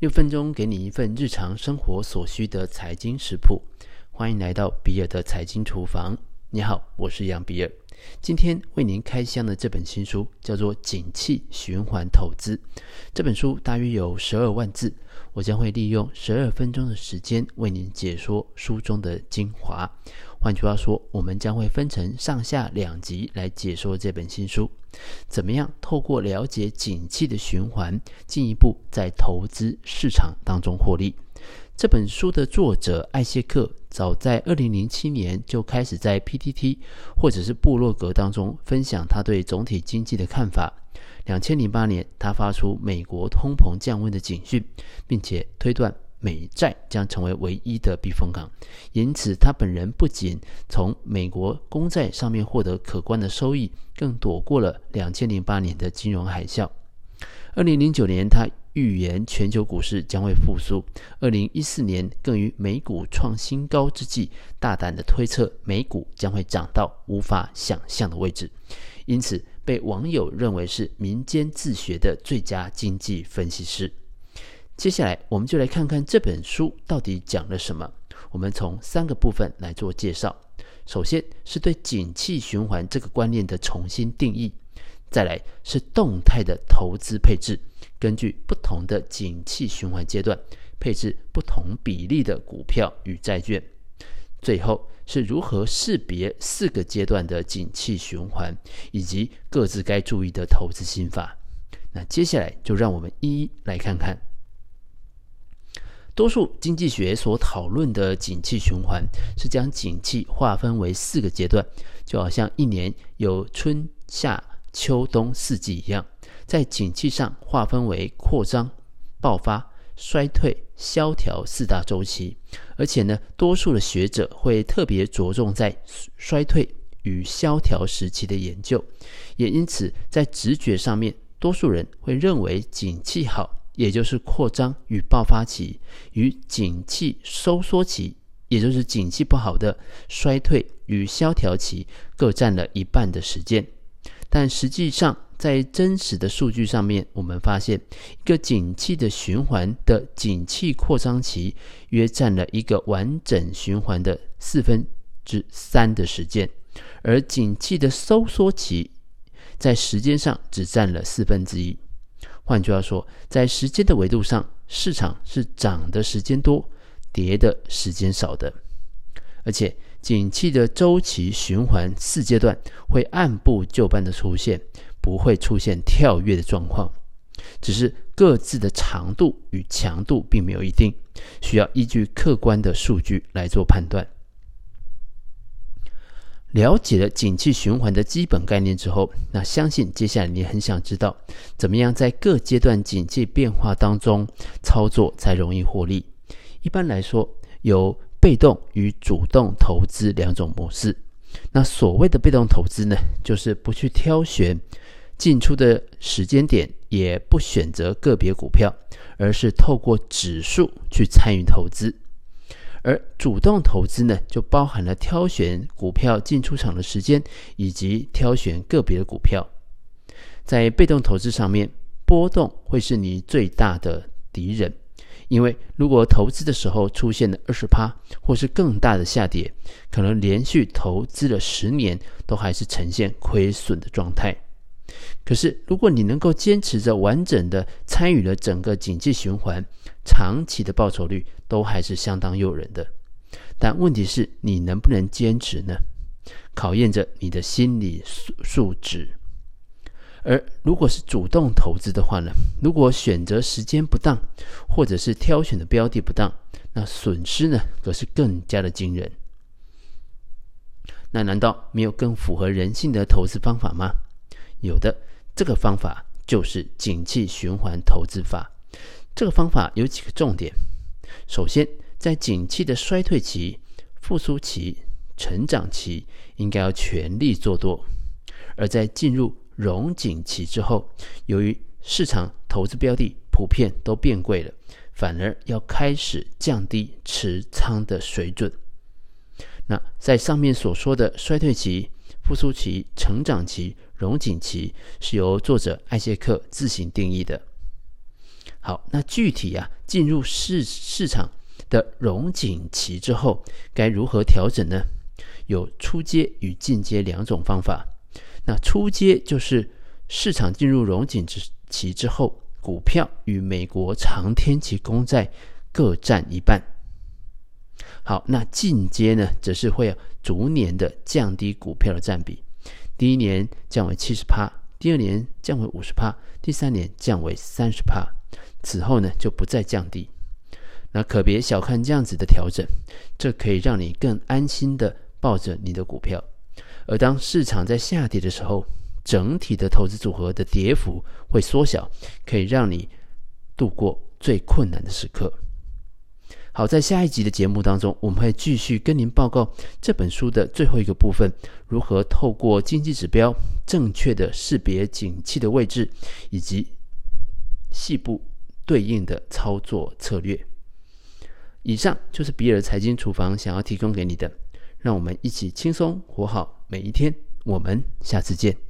六分钟给你一份日常生活所需的财经食谱，欢迎来到比尔的财经厨房。你好，我是杨比尔。今天为您开箱的这本新书叫做《景气循环投资》。这本书大约有十二万字，我将会利用十二分钟的时间为您解说书中的精华。换句话说，我们将会分成上下两集来解说这本新书。怎么样透过了解景气的循环，进一步在投资市场当中获利？这本书的作者艾谢克早在二零零七年就开始在 PTT 或者是部落格当中分享他对总体经济的看法。两千零八年，他发出美国通膨降温的警讯，并且推断。美债将成为唯一的避风港，因此他本人不仅从美国公债上面获得可观的收益，更躲过了两千零八年的金融海啸。二零零九年，他预言全球股市将会复苏；二零一四年，更于美股创新高之际，大胆的推测美股将会涨到无法想象的位置，因此被网友认为是民间自学的最佳经济分析师。接下来，我们就来看看这本书到底讲了什么。我们从三个部分来做介绍。首先是对景气循环这个观念的重新定义，再来是动态的投资配置，根据不同的景气循环阶段，配置不同比例的股票与债券。最后是如何识别四个阶段的景气循环，以及各自该注意的投资心法。那接下来就让我们一一来看看。多数经济学所讨论的景气循环是将景气划分为四个阶段，就好像一年有春夏秋冬四季一样，在景气上划分为扩张、爆发、衰退、萧条四大周期。而且呢，多数的学者会特别着重在衰退与萧条时期的研究，也因此在直觉上面，多数人会认为景气好。也就是扩张与爆发期与景气收缩期，也就是景气不好的衰退与萧条期各占了一半的时间。但实际上，在真实的数据上面，我们发现一个景气的循环的景气扩张期约占了一个完整循环的四分之三的时间，而景气的收缩期在时间上只占了四分之一。换句话说，在时间的维度上，市场是涨的时间多，跌的时间少的。而且，景气的周期循环四阶段会按部就班的出现，不会出现跳跃的状况。只是各自的长度与强度并没有一定，需要依据客观的数据来做判断。了解了景气循环的基本概念之后，那相信接下来你很想知道，怎么样在各阶段景气变化当中操作才容易获利。一般来说，有被动与主动投资两种模式。那所谓的被动投资呢，就是不去挑选进出的时间点，也不选择个别股票，而是透过指数去参与投资。而主动投资呢，就包含了挑选股票进出场的时间，以及挑选个别的股票。在被动投资上面，波动会是你最大的敌人，因为如果投资的时候出现了二十趴或是更大的下跌，可能连续投资了十年都还是呈现亏损的状态。可是，如果你能够坚持着完整的参与了整个景气循环，长期的报酬率都还是相当诱人的。但问题是你能不能坚持呢？考验着你的心理素素质。而如果是主动投资的话呢？如果选择时间不当，或者是挑选的标的不当，那损失呢，可是更加的惊人。那难道没有更符合人性的投资方法吗？有的，这个方法就是景气循环投资法。这个方法有几个重点：首先，在景气的衰退期、复苏期、成长期，应该要全力做多；而在进入荣景期之后，由于市场投资标的普遍都变贵了，反而要开始降低持仓的水准。那在上面所说的衰退期、复苏期、成长期、荣景期是由作者艾谢克自行定义的。好，那具体啊，进入市市场的荣景期之后，该如何调整呢？有初阶与进阶两种方法。那初阶就是市场进入荣景期之后，股票与美国长天期公债各占一半。好，那进阶呢，则是会逐年的降低股票的占比，第一年降为七十趴，第二年降为五十趴，第三年降为三十趴，此后呢就不再降低。那可别小看这样子的调整，这可以让你更安心的抱着你的股票。而当市场在下跌的时候，整体的投资组合的跌幅会缩小，可以让你度过最困难的时刻。好，在下一集的节目当中，我们会继续跟您报告这本书的最后一个部分：如何透过经济指标正确的识别景气的位置，以及细部对应的操作策略。以上就是比尔财经厨房想要提供给你的，让我们一起轻松活好每一天。我们下次见。